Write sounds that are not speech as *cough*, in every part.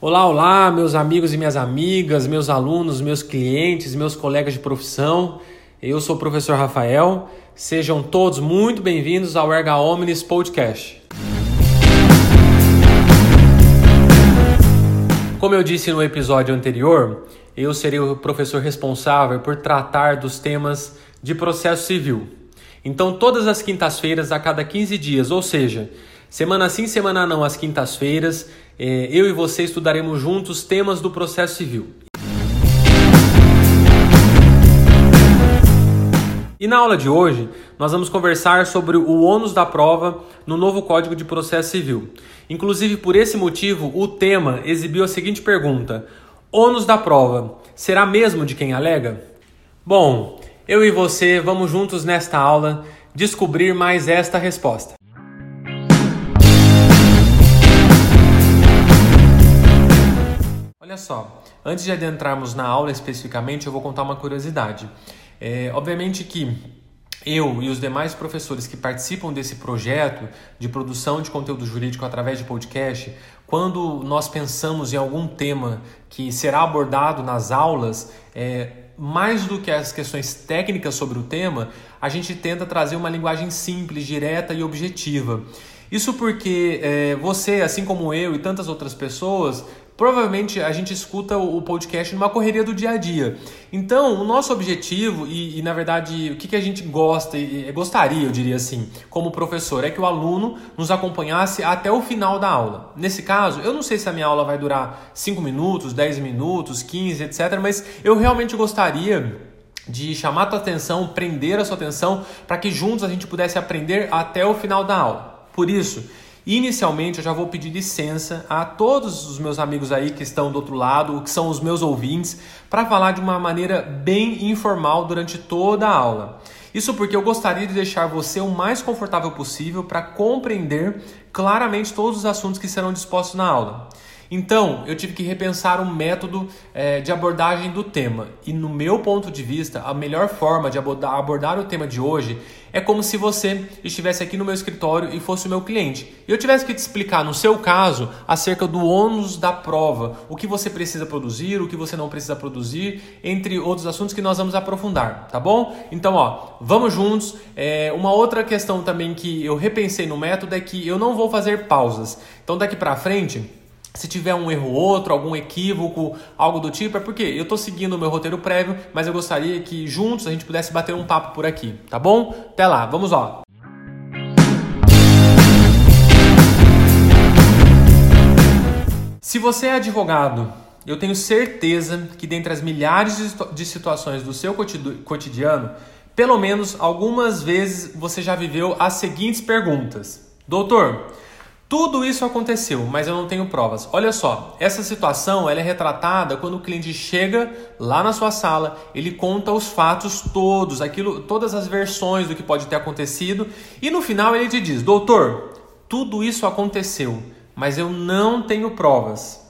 Olá, olá, meus amigos e minhas amigas, meus alunos, meus clientes, meus colegas de profissão. Eu sou o professor Rafael. Sejam todos muito bem-vindos ao Erga Omnis Podcast. Como eu disse no episódio anterior, eu serei o professor responsável por tratar dos temas de processo civil. Então, todas as quintas-feiras, a cada 15 dias, ou seja, semana sim, semana não, às quintas-feiras, eu e você estudaremos juntos temas do processo civil. E na aula de hoje, nós vamos conversar sobre o ônus da prova no novo Código de Processo Civil. Inclusive, por esse motivo, o tema exibiu a seguinte pergunta: ônus da prova será mesmo de quem alega? Bom, eu e você vamos juntos nesta aula descobrir mais esta resposta. Olha só, antes de adentrarmos na aula especificamente, eu vou contar uma curiosidade. É, obviamente que eu e os demais professores que participam desse projeto de produção de conteúdo jurídico através de podcast, quando nós pensamos em algum tema que será abordado nas aulas, é, mais do que as questões técnicas sobre o tema, a gente tenta trazer uma linguagem simples, direta e objetiva. Isso porque é, você, assim como eu e tantas outras pessoas, provavelmente a gente escuta o podcast numa correria do dia a dia. Então, o nosso objetivo e, e na verdade, o que, que a gente gosta e gostaria, eu diria assim, como professor, é que o aluno nos acompanhasse até o final da aula. Nesse caso, eu não sei se a minha aula vai durar 5 minutos, 10 minutos, 15, etc, mas eu realmente gostaria de chamar a tua atenção, prender a sua atenção, para que juntos a gente pudesse aprender até o final da aula. Por isso, Inicialmente, eu já vou pedir licença a todos os meus amigos aí que estão do outro lado, que são os meus ouvintes, para falar de uma maneira bem informal durante toda a aula. Isso porque eu gostaria de deixar você o mais confortável possível para compreender claramente todos os assuntos que serão dispostos na aula. Então, eu tive que repensar um método é, de abordagem do tema. E, no meu ponto de vista, a melhor forma de abordar, o tema de hoje é como se você estivesse aqui no meu escritório e fosse o meu cliente. E eu tivesse que te explicar, no seu caso, acerca do ônus da prova, o que você precisa produzir, o que você não precisa produzir, entre outros assuntos que nós vamos aprofundar, tá bom? Então, ó, vamos juntos. É, uma outra questão também que eu repensei no método é que eu não vou fazer pausas. Então, daqui para frente se tiver um erro ou outro, algum equívoco, algo do tipo, é porque eu estou seguindo o meu roteiro prévio, mas eu gostaria que juntos a gente pudesse bater um papo por aqui, tá bom? Até lá, vamos lá! Se você é advogado, eu tenho certeza que dentre as milhares de situações do seu cotidiano, pelo menos algumas vezes você já viveu as seguintes perguntas: Doutor, tudo isso aconteceu, mas eu não tenho provas. Olha só, essa situação ela é retratada quando o cliente chega lá na sua sala, ele conta os fatos todos, aquilo, todas as versões do que pode ter acontecido, e no final ele te diz: "Doutor, tudo isso aconteceu, mas eu não tenho provas".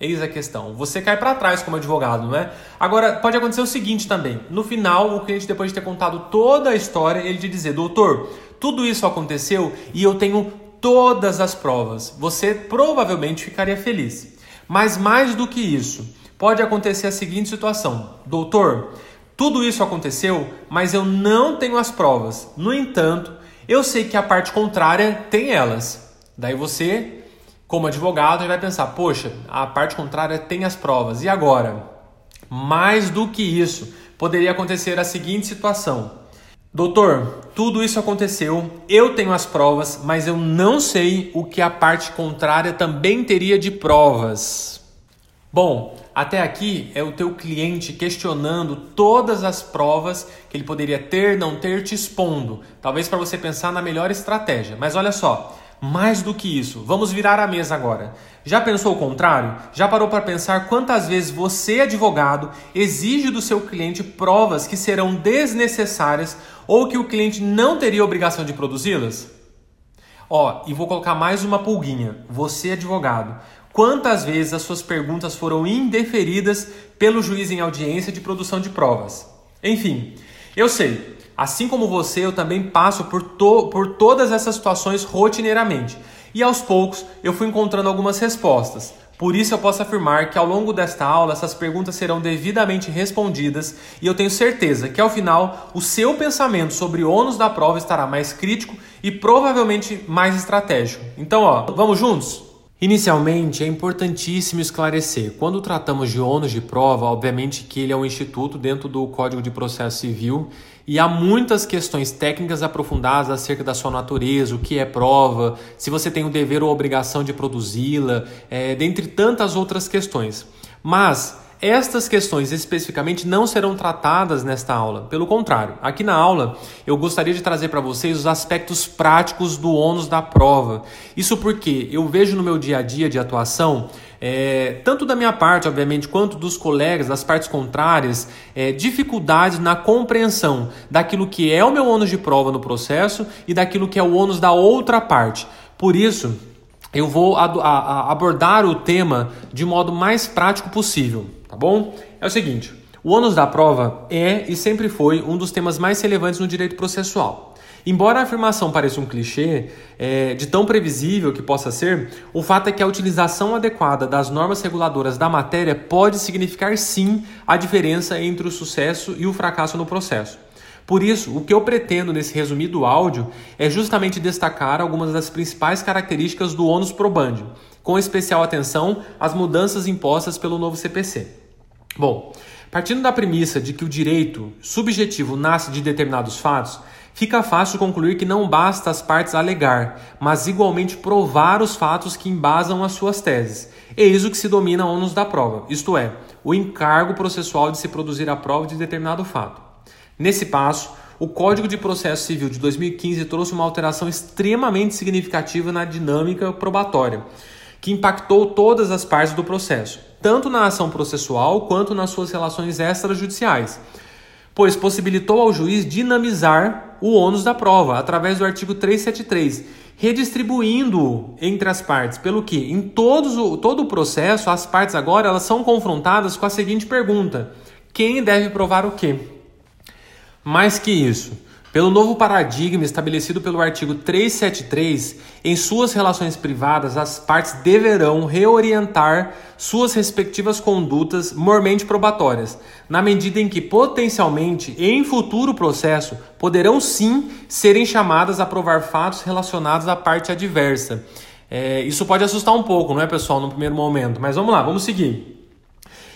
Eis a questão. Você cai para trás como advogado, não é? Agora, pode acontecer o seguinte também. No final, o cliente, depois de ter contado toda a história, ele te dizer: Doutor, tudo isso aconteceu e eu tenho todas as provas, você provavelmente ficaria feliz. Mas mais do que isso, pode acontecer a seguinte situação: Doutor, tudo isso aconteceu, mas eu não tenho as provas. No entanto, eu sei que a parte contrária tem elas. Daí você, como advogado, vai pensar: Poxa, a parte contrária tem as provas. E agora? Mais do que isso, poderia acontecer a seguinte situação: Doutor, tudo isso aconteceu, eu tenho as provas, mas eu não sei o que a parte contrária também teria de provas. Bom, até aqui é o teu cliente questionando todas as provas que ele poderia ter, não ter, te expondo. Talvez para você pensar na melhor estratégia. Mas olha só, mais do que isso, vamos virar a mesa agora. Já pensou o contrário? Já parou para pensar quantas vezes você, advogado, exige do seu cliente provas que serão desnecessárias ou que o cliente não teria obrigação de produzi-las? Ó, e vou colocar mais uma pulguinha. Você, advogado, quantas vezes as suas perguntas foram indeferidas pelo juiz em audiência de produção de provas? Enfim, eu sei, Assim como você, eu também passo por, to por todas essas situações rotineiramente. E aos poucos eu fui encontrando algumas respostas. Por isso eu posso afirmar que ao longo desta aula essas perguntas serão devidamente respondidas e eu tenho certeza que ao final o seu pensamento sobre o ônus da prova estará mais crítico e provavelmente mais estratégico. Então, ó, vamos juntos? Inicialmente, é importantíssimo esclarecer, quando tratamos de ônus de prova, obviamente que ele é um instituto dentro do Código de Processo Civil e há muitas questões técnicas aprofundadas acerca da sua natureza, o que é prova, se você tem o dever ou obrigação de produzi-la, é, dentre tantas outras questões. Mas estas questões especificamente não serão tratadas nesta aula. Pelo contrário, aqui na aula eu gostaria de trazer para vocês os aspectos práticos do ônus da prova. Isso porque eu vejo no meu dia a dia de atuação, é, tanto da minha parte, obviamente, quanto dos colegas, das partes contrárias, é, dificuldades na compreensão daquilo que é o meu ônus de prova no processo e daquilo que é o ônus da outra parte. Por isso, eu vou abordar o tema de modo mais prático possível tá bom? É o seguinte, o ônus da prova é e sempre foi um dos temas mais relevantes no direito processual. Embora a afirmação pareça um clichê, é, de tão previsível que possa ser, o fato é que a utilização adequada das normas reguladoras da matéria pode significar sim a diferença entre o sucesso e o fracasso no processo. Por isso, o que eu pretendo nesse resumido áudio é justamente destacar algumas das principais características do ônus probandi, com especial atenção às mudanças impostas pelo novo CPC. Bom, partindo da premissa de que o direito subjetivo nasce de determinados fatos, fica fácil concluir que não basta as partes alegar, mas igualmente provar os fatos que embasam as suas teses. Eis o que se domina ônus da prova, isto é, o encargo processual de se produzir a prova de determinado fato. Nesse passo, o Código de Processo Civil de 2015 trouxe uma alteração extremamente significativa na dinâmica probatória que impactou todas as partes do processo, tanto na ação processual quanto nas suas relações extrajudiciais, pois possibilitou ao juiz dinamizar o ônus da prova através do artigo 373, redistribuindo entre as partes, pelo que em todos o, todo o processo as partes agora elas são confrontadas com a seguinte pergunta: quem deve provar o quê? Mais que isso, pelo novo paradigma estabelecido pelo artigo 373, em suas relações privadas, as partes deverão reorientar suas respectivas condutas mormente probatórias, na medida em que potencialmente, em futuro processo, poderão sim serem chamadas a provar fatos relacionados à parte adversa. É, isso pode assustar um pouco, não é, pessoal, no primeiro momento, mas vamos lá, vamos seguir.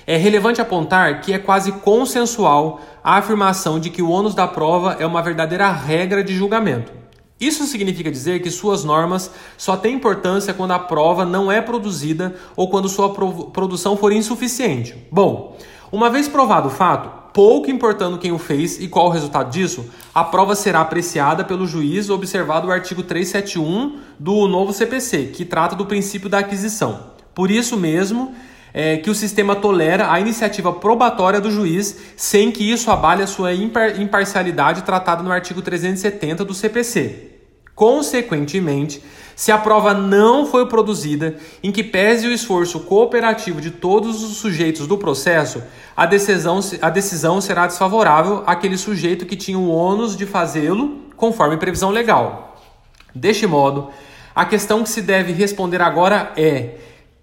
É relevante apontar que é quase consensual a afirmação de que o ônus da prova é uma verdadeira regra de julgamento. Isso significa dizer que suas normas só têm importância quando a prova não é produzida ou quando sua produção for insuficiente. Bom, uma vez provado o fato, pouco importando quem o fez e qual o resultado disso, a prova será apreciada pelo juiz observado o artigo 371 do novo CPC, que trata do princípio da aquisição. Por isso mesmo, é, que o sistema tolera a iniciativa probatória do juiz sem que isso abale a sua impar imparcialidade tratada no artigo 370 do CPC. Consequentemente, se a prova não foi produzida, em que pese o esforço cooperativo de todos os sujeitos do processo, a decisão, a decisão será desfavorável àquele sujeito que tinha o ônus de fazê-lo conforme previsão legal. Deste modo, a questão que se deve responder agora é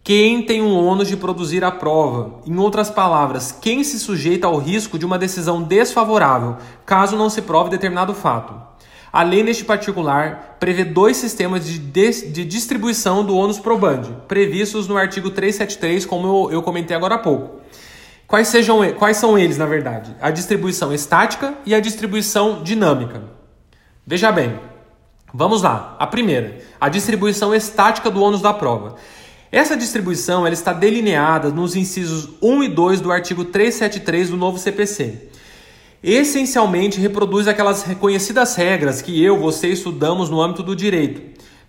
quem tem o ônus de produzir a prova? Em outras palavras, quem se sujeita ao risco de uma decisão desfavorável, caso não se prove determinado fato? A lei, neste particular, prevê dois sistemas de, de distribuição do ônus probandi, previstos no artigo 373, como eu, eu comentei agora há pouco. Quais, sejam, quais são eles, na verdade? A distribuição estática e a distribuição dinâmica. Veja bem, vamos lá. A primeira, a distribuição estática do ônus da prova. Essa distribuição ela está delineada nos incisos 1 e 2 do artigo 373 do novo CPC. Essencialmente reproduz aquelas reconhecidas regras que eu, você estudamos no âmbito do direito,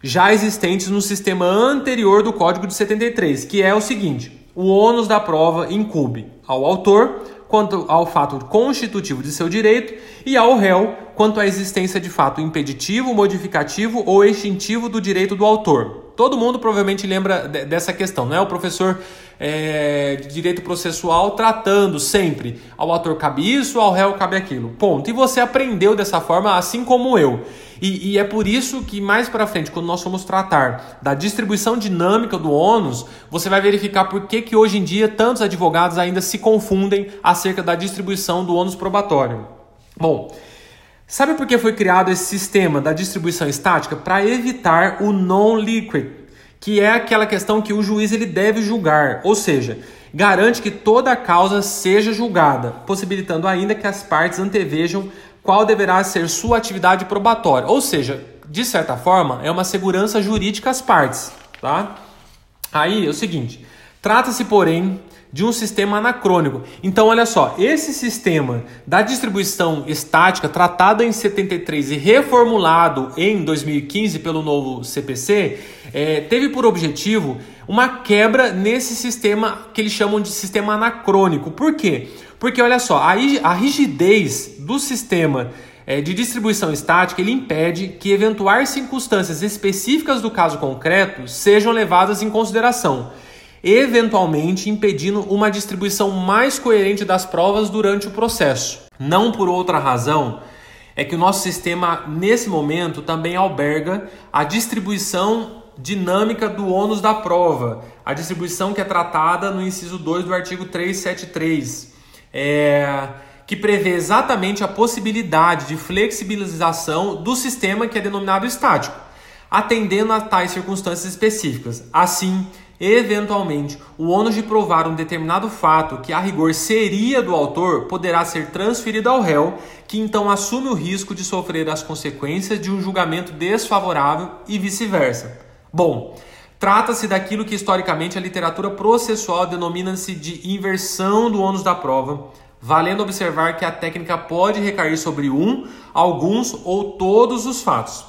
já existentes no sistema anterior do Código de 73, que é o seguinte: o ônus da prova incube ao autor quanto ao fato constitutivo de seu direito e ao réu quanto à existência de fato impeditivo, modificativo ou extintivo do direito do autor Todo mundo provavelmente lembra dessa questão, não é? O professor é, de direito processual tratando sempre ao ator cabe isso, ao réu cabe aquilo. Ponto. E você aprendeu dessa forma, assim como eu. E, e é por isso que mais para frente, quando nós formos tratar da distribuição dinâmica do ônus, você vai verificar por que, que hoje em dia tantos advogados ainda se confundem acerca da distribuição do ônus probatório. Bom, sabe por que foi criado esse sistema da distribuição estática? Para evitar o non-liquid, que é aquela questão que o juiz ele deve julgar, ou seja, garante que toda a causa seja julgada, possibilitando ainda que as partes antevejam qual deverá ser sua atividade probatória. Ou seja, de certa forma, é uma segurança jurídica às partes, tá? Aí é o seguinte, trata-se, porém, de um sistema anacrônico. Então, olha só, esse sistema da distribuição estática, tratado em 73 e reformulado em 2015 pelo novo CPC, é, teve por objetivo uma quebra nesse sistema que eles chamam de sistema anacrônico. Por quê? Porque, olha só, a, a rigidez do sistema é, de distribuição estática ele impede que eventuais circunstâncias específicas do caso concreto sejam levadas em consideração eventualmente impedindo uma distribuição mais coerente das provas durante o processo. Não por outra razão, é que o nosso sistema, nesse momento, também alberga a distribuição dinâmica do ônus da prova, a distribuição que é tratada no inciso 2 do artigo 373, é, que prevê exatamente a possibilidade de flexibilização do sistema que é denominado estático, atendendo a tais circunstâncias específicas. Assim, Eventualmente, o ônus de provar um determinado fato que a rigor seria do autor poderá ser transferido ao réu, que então assume o risco de sofrer as consequências de um julgamento desfavorável e vice-versa. Bom, trata-se daquilo que historicamente a literatura processual denomina-se de inversão do ônus da prova, valendo observar que a técnica pode recair sobre um, alguns ou todos os fatos.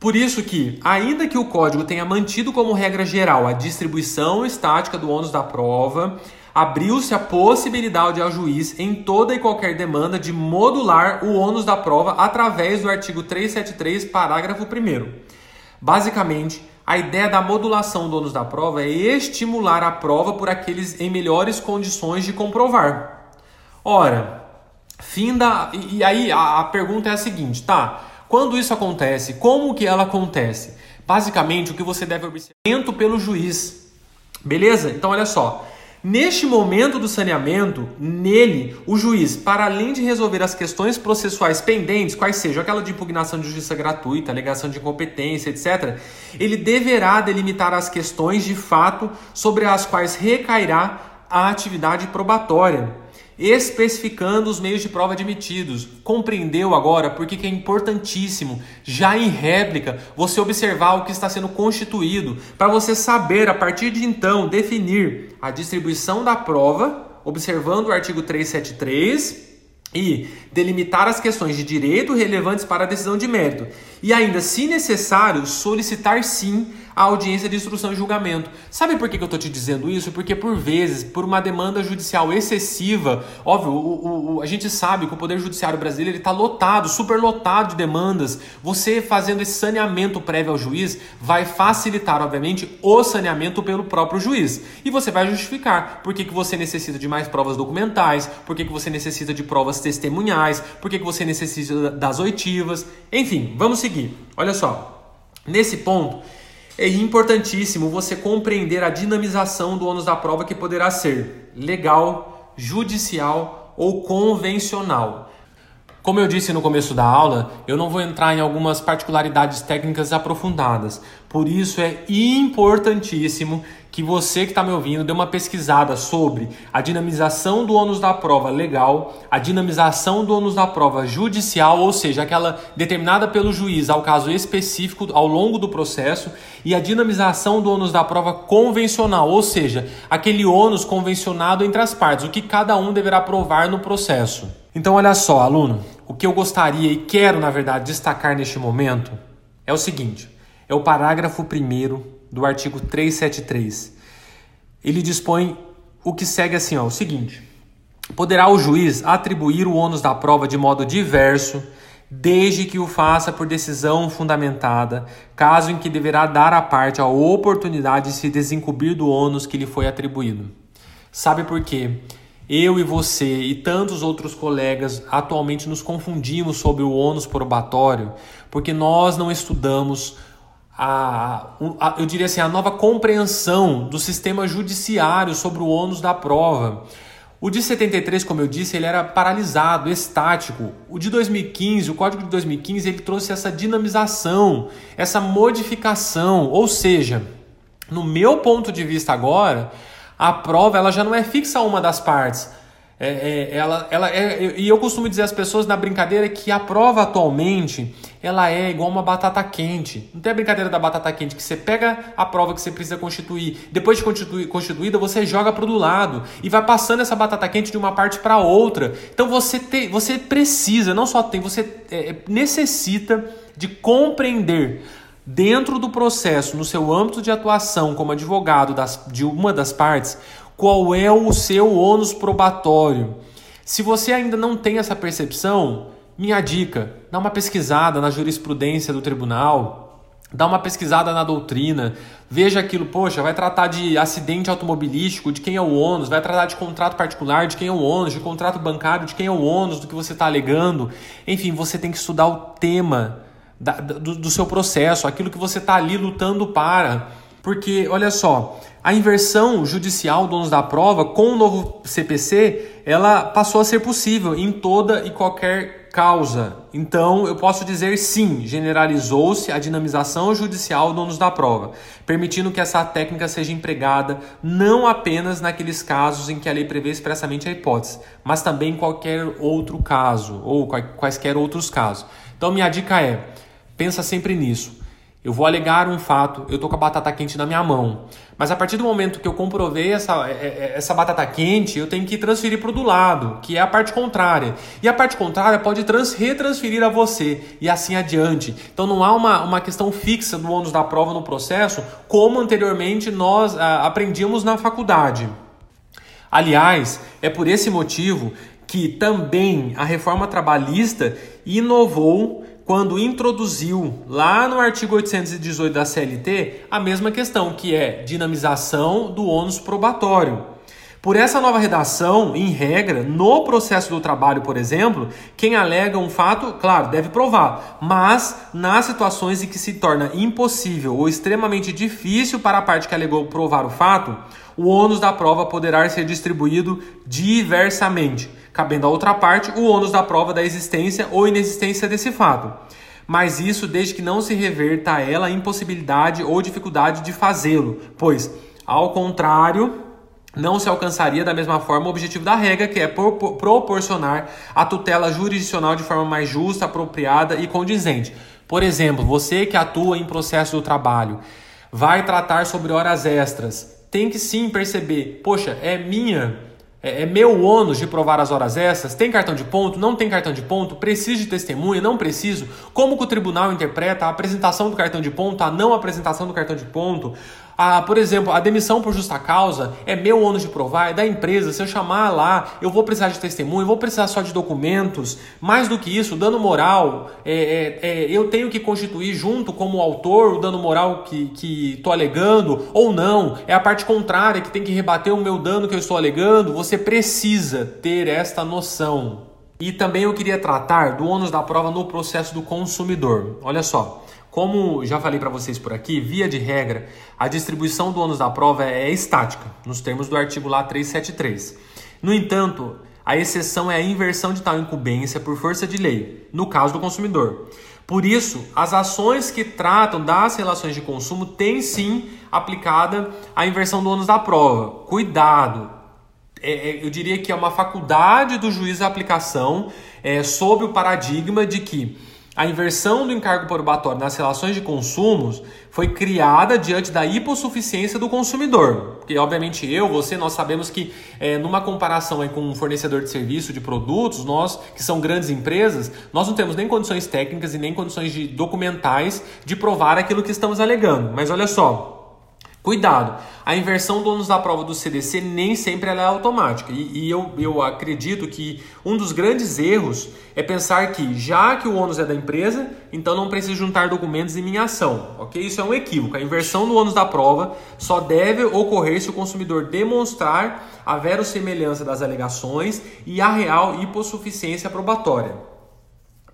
Por isso que, ainda que o código tenha mantido como regra geral a distribuição estática do ônus da prova, abriu-se a possibilidade ao juiz, em toda e qualquer demanda, de modular o ônus da prova através do artigo 373, parágrafo 1. Basicamente, a ideia da modulação do ônus da prova é estimular a prova por aqueles em melhores condições de comprovar. Ora, fim da. E aí a, pergunta é a seguinte, tá? Quando isso acontece, como que ela acontece? Basicamente, o que você deve observar pelo juiz. Beleza? Então olha só. Neste momento do saneamento, nele, o juiz, para além de resolver as questões processuais pendentes, quais sejam aquela de impugnação de justiça gratuita, alegação de incompetência, etc., ele deverá delimitar as questões de fato sobre as quais recairá a atividade probatória especificando os meios de prova admitidos. Compreendeu agora por que é importantíssimo, já em réplica, você observar o que está sendo constituído, para você saber, a partir de então, definir a distribuição da prova, observando o artigo 373 e delimitar as questões de direito relevantes para a decisão de mérito. E ainda, se necessário, solicitar sim a audiência de instrução e julgamento. Sabe por que, eu estou te dizendo isso? Porque por vezes, por uma demanda judicial excessiva, óbvio, o, o, a gente sabe que o Poder Judiciário brasileiro está lotado, super lotado de demandas. Você fazendo esse saneamento prévio ao juiz vai facilitar, obviamente, o saneamento pelo próprio juiz. E você vai justificar por que, que você necessita de mais provas documentais, por que, que você necessita de provas testemunhais, por que, que você necessita das oitivas. Enfim, vamos seguir. Olha só. Nesse ponto, é importantíssimo você compreender a dinamização do ônus da prova que poderá ser legal, judicial ou convencional. Como eu disse no começo da aula, eu não vou entrar em algumas particularidades técnicas aprofundadas. Por isso é importantíssimo que você que está me ouvindo dê uma pesquisada sobre a dinamização do ônus da prova legal, a dinamização do ônus da prova judicial, ou seja, aquela determinada pelo juiz ao caso específico ao longo do processo, e a dinamização do ônus da prova convencional, ou seja, aquele ônus convencionado entre as partes, o que cada um deverá provar no processo. Então, olha só, aluno, o que eu gostaria e quero, na verdade, destacar neste momento é o seguinte: é o parágrafo 1 do artigo 373. Ele dispõe o que segue assim, ó, o seguinte: poderá o juiz atribuir o ônus da prova de modo diverso, desde que o faça por decisão fundamentada, caso em que deverá dar à parte a oportunidade de se desencobrir do ônus que lhe foi atribuído. Sabe por quê? Eu e você e tantos outros colegas atualmente nos confundimos sobre o ônus probatório porque nós não estudamos a, a, eu diria assim, a nova compreensão do sistema judiciário sobre o ônus da prova. O de 73, como eu disse, ele era paralisado, estático. O de 2015, o Código de 2015, ele trouxe essa dinamização, essa modificação, ou seja, no meu ponto de vista agora, a prova ela já não é fixa a uma das partes. É, é, ela, ela é, e eu costumo dizer às pessoas na brincadeira que a prova atualmente ela é igual uma batata quente. Não tem a brincadeira da batata quente que você pega a prova que você precisa constituir, depois de constituída você joga para o lado e vai passando essa batata quente de uma parte para outra. Então você tem, você precisa, não só tem, você é, necessita de compreender dentro do processo, no seu âmbito de atuação como advogado das, de uma das partes, qual é o seu ônus probatório. Se você ainda não tem essa percepção, minha dica, dá uma pesquisada na jurisprudência do tribunal, dá uma pesquisada na doutrina, veja aquilo, poxa, vai tratar de acidente automobilístico, de quem é o ônus, vai tratar de contrato particular, de quem é o ônus, de contrato bancário, de quem é o ônus, do que você está alegando. Enfim, você tem que estudar o tema da, do, do seu processo, aquilo que você está ali lutando para. Porque, olha só, a inversão judicial do ônus da prova com o novo CPC, ela passou a ser possível em toda e qualquer causa. Então, eu posso dizer sim, generalizou-se a dinamização judicial do ônus da prova, permitindo que essa técnica seja empregada não apenas naqueles casos em que a lei prevê expressamente a hipótese, mas também em qualquer outro caso ou quaisquer outros casos. Então, minha dica é: pensa sempre nisso. Eu vou alegar um fato, eu tô com a batata quente na minha mão. Mas a partir do momento que eu comprovei essa, é, é, essa batata quente, eu tenho que transferir para o do lado, que é a parte contrária. E a parte contrária pode trans, retransferir a você e assim adiante. Então não há uma, uma questão fixa do ônus da prova no processo, como anteriormente nós ah, aprendíamos na faculdade. Aliás, é por esse motivo que também a reforma trabalhista inovou quando introduziu lá no artigo 818 da CLT a mesma questão, que é dinamização do ônus probatório. Por essa nova redação, em regra, no processo do trabalho, por exemplo, quem alega um fato, claro, deve provar, mas nas situações em que se torna impossível ou extremamente difícil para a parte que alegou provar o fato, o ônus da prova poderá ser distribuído diversamente cabendo à outra parte o ônus da prova da existência ou inexistência desse fato. Mas isso desde que não se reverta a ela a impossibilidade ou dificuldade de fazê-lo, pois, ao contrário, não se alcançaria da mesma forma o objetivo da regra, que é proporcionar a tutela jurisdicional de forma mais justa, apropriada e condizente. Por exemplo, você que atua em processo do trabalho, vai tratar sobre horas extras, tem que sim perceber, poxa, é minha é, é, meu ônus de provar as horas extras? Tem cartão de ponto? Não tem cartão de ponto? Preciso de testemunha? Não preciso? Como que o tribunal interpreta a apresentação do cartão de ponto, a não apresentação do cartão de ponto? Ah, por exemplo, a demissão por justa causa é meu ônus de provar, é da empresa. Se eu chamar lá, eu vou precisar de testemunho, vou precisar só de documentos. Mais do que isso, dano moral, é, é, é, eu tenho que constituir junto como autor o dano moral que estou alegando ou não. É a parte contrária que tem que rebater o meu dano que eu estou alegando. Você precisa ter esta noção. E também eu queria tratar do ônus da prova no processo do consumidor. Olha só. Como já falei para vocês por aqui, via de regra, a distribuição do ônus da prova é estática, nos termos do artigo lá 373. No entanto, a exceção é a inversão de tal incumbência por força de lei, no caso do consumidor. Por isso, as ações que tratam das relações de consumo têm sim aplicada a inversão do ônus da prova. Cuidado! É, é, eu diria que é uma faculdade do juiz a aplicação é, sob o paradigma de que a inversão do encargo probatório nas relações de consumos foi criada diante da hipossuficiência do consumidor. Porque, obviamente, eu, você, nós sabemos que é, numa comparação com um fornecedor de serviço, de produtos, nós, que são grandes empresas, nós não temos nem condições técnicas e nem condições de documentais de provar aquilo que estamos alegando. Mas olha só, Cuidado, a inversão do ônus da prova do CDC nem sempre é automática. E, e, eu, eu acredito que um dos grandes erros é pensar que, já que o ônus é da empresa, então não preciso juntar documentos em minha ação. Ok? Isso é um equívoco. A inversão do ônus da prova só deve ocorrer se o consumidor demonstrar a verossemelhança das alegações e a real hipossuficiência probatória.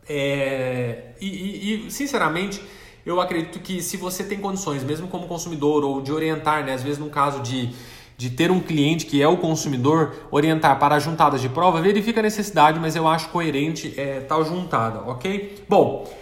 É, e, e, e sinceramente eu acredito que se você tem condições, mesmo como consumidor, ou de orientar, né, às vezes no caso de, de ter um cliente que é o consumidor, orientar para juntadas de prova, verifica a necessidade, mas eu acho coerente é, tal juntada, ok? Bom,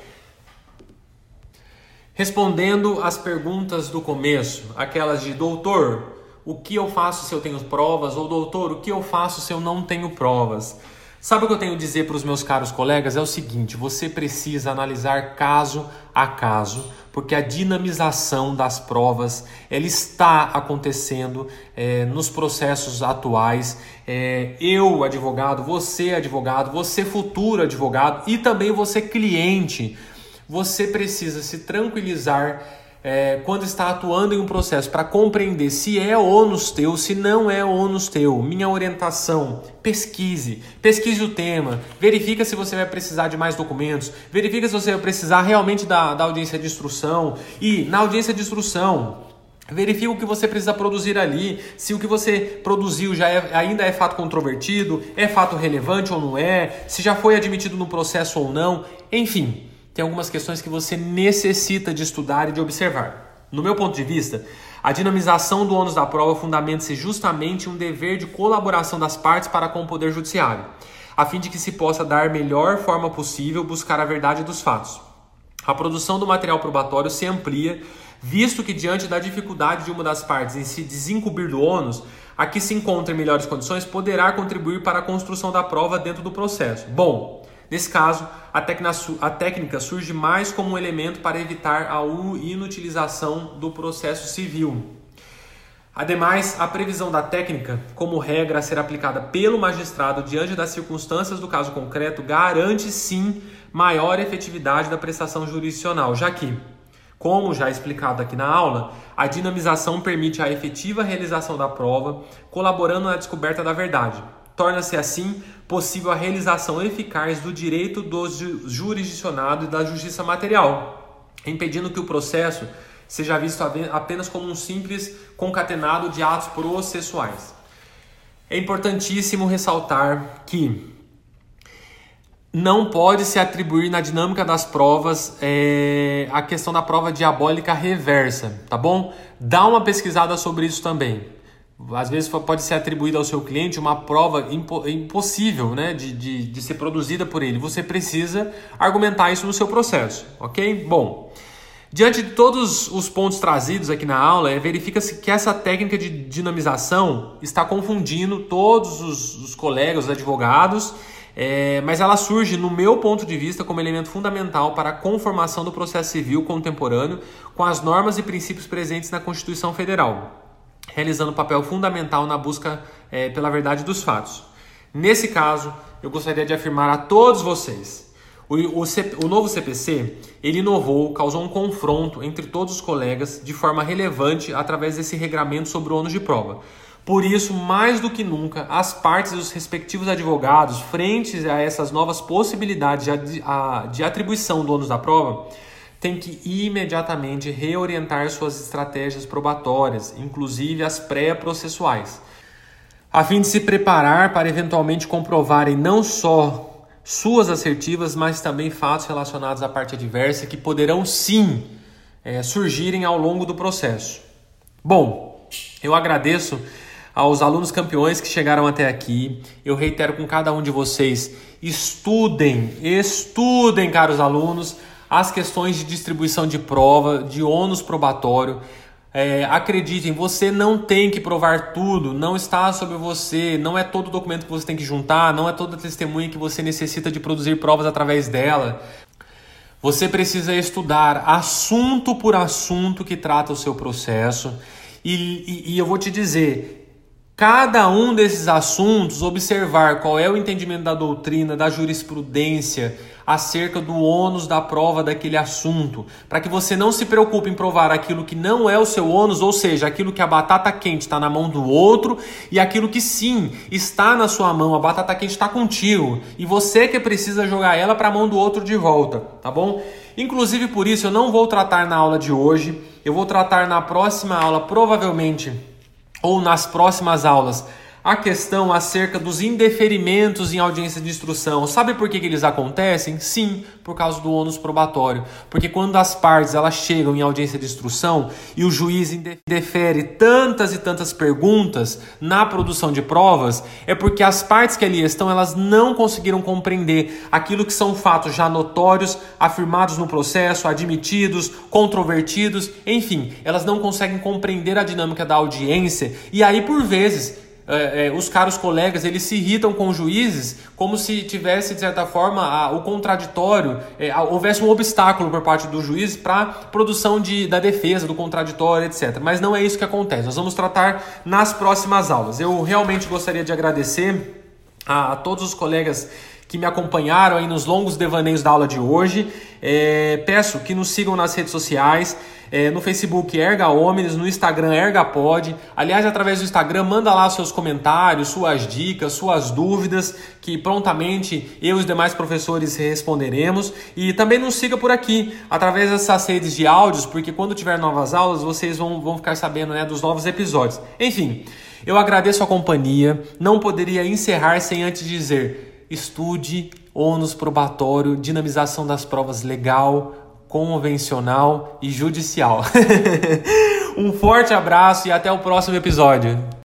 respondendo as perguntas do começo, aquelas de doutor, o que eu faço se eu tenho provas? Ou doutor, o que eu faço se eu não tenho provas? Sabe o que eu tenho a dizer para os meus caros colegas? É o seguinte: você precisa analisar caso a caso, porque a dinamização das provas ela está acontecendo é, nos processos atuais. É, eu, advogado, você, advogado, você, futuro advogado e também você, cliente, você precisa se tranquilizar é, quando está atuando em um processo para compreender se é ônus teu, se não é ônus teu. Minha orientação, pesquise, pesquise o tema, verifica se você vai precisar de mais documentos, verifica se você vai precisar realmente da, da audiência de instrução e na audiência de instrução Verifique o que você precisa produzir ali, se o que você produziu já é, ainda é fato controvertido, é fato relevante ou não é, se já foi admitido no processo ou não, enfim tem algumas questões que você necessita de estudar e de observar. No meu ponto de vista, a dinamização do ônus da prova fundamenta-se justamente um dever de colaboração das partes para com o Poder Judiciário, a fim de que se possa dar melhor forma possível buscar a verdade dos fatos. A produção do material probatório se amplia, visto que, diante da dificuldade de uma das partes em se desincumbir do ônus, a que se encontra em melhores condições poderá contribuir para a construção da prova dentro do processo. Bom, Nesse caso, a técnica surge mais como um elemento para evitar a inutilização do processo civil. Ademais, a previsão da técnica, como regra a ser aplicada pelo magistrado diante das circunstâncias do caso concreto, garante sim maior efetividade da prestação jurisdicional, já que, como já explicado aqui na aula, a dinamização permite a efetiva realização da prova, colaborando na descoberta da verdade. Torna-se assim possível a realização eficaz do direito do jurisdicionado e da justiça material, impedindo que o processo seja visto apenas como um simples concatenado de atos processuais. É importantíssimo ressaltar que não pode se atribuir na dinâmica das provas é, a questão da prova diabólica reversa, tá bom? Dá uma pesquisada sobre isso também. Às vezes pode ser atribuída ao seu cliente uma prova impo impossível né, de, de, de ser produzida por ele. Você precisa argumentar isso no seu processo, ok? Bom, diante de todos os pontos trazidos aqui na aula, é, verifica-se que essa técnica de dinamização está confundindo todos os, os colegas, os advogados, é, mas ela surge, no meu ponto de vista, como elemento fundamental para a conformação do processo civil contemporâneo com as normas e princípios presentes na Constituição Federal realizando um papel fundamental na busca é, pela verdade dos fatos. Nesse caso, eu gostaria de afirmar a todos vocês, o, o, o, novo CPC ele inovou, causou um confronto entre todos os colegas de forma relevante através desse regramento sobre o ônus de prova. Por isso, mais do que nunca, as partes e os respectivos advogados, frente a essas novas possibilidades de, de atribuição do ônus da prova, tem que imediatamente reorientar suas estratégias probatórias, inclusive as pré-processuais, a fim de se preparar para eventualmente comprovarem não só suas assertivas, mas também fatos relacionados à parte adversa que poderão sim é, surgirem ao longo do processo. Bom, eu agradeço aos alunos campeões que chegaram até aqui. Eu reitero com cada um de vocês: estudem, estudem, caros alunos as questões de distribuição de prova, de ônus probatório. É, acreditem, você não tem que provar tudo, não está sobre você, não é todo documento que você tem que juntar, não é toda testemunha que você necessita de produzir provas através dela. Você precisa estudar assunto por assunto que trata o seu processo. E, e, e eu vou te dizer, cada um desses assuntos, observar qual é o entendimento da doutrina, da jurisprudência, acerca do ônus da prova daquele assunto, para que você não se preocupe em provar aquilo que não é o seu ônus, ou seja, aquilo que a batata quente está na mão do outro e aquilo que sim está na sua mão, a batata quente está contigo e você que precisa jogar ela para a mão do outro de volta, tá bom? Inclusive por isso eu não vou tratar na aula de hoje, eu vou tratar na próxima aula, provavelmente, ou nas próximas aulas a questão acerca dos indeferimentos em audiência de instrução. Sabe por que, que eles acontecem? Sim, por causa do ônus probatório. Porque quando as partes elas chegam em audiência de instrução e o juiz indefere tantas e tantas perguntas na produção de provas, é porque as partes que ali estão elas não conseguiram compreender aquilo que são fatos já notórios, afirmados no processo, admitidos, controvertidos, enfim, elas não conseguem compreender a dinâmica da audiência e aí por vezes é, é, os caros colegas eles se irritam com os juízes como se tivesse de certa forma a, o contraditório é, a, houvesse um obstáculo por parte do juiz para produção de, da defesa do contraditório etc mas não é isso que acontece. Nós vamos tratar nas próximas aulas. Eu realmente gostaria de agradecer a, a todos os colegas que me acompanharam aí nos longos devaneios da aula de hoje. É, peço que nos sigam nas redes sociais, é, no Facebook Erga Homens, no Instagram ErgaPod. Aliás, através do Instagram, manda lá seus comentários, suas dicas, suas dúvidas, que prontamente eu e os demais professores responderemos. E também nos siga por aqui, através dessas redes de áudios, porque quando tiver novas aulas, vocês vão, vão ficar sabendo né, dos novos episódios. Enfim, eu agradeço a companhia, não poderia encerrar sem antes dizer estude ônus probatório, dinamização das provas legal, convencional e judicial. *laughs* um forte abraço e até o próximo episódio.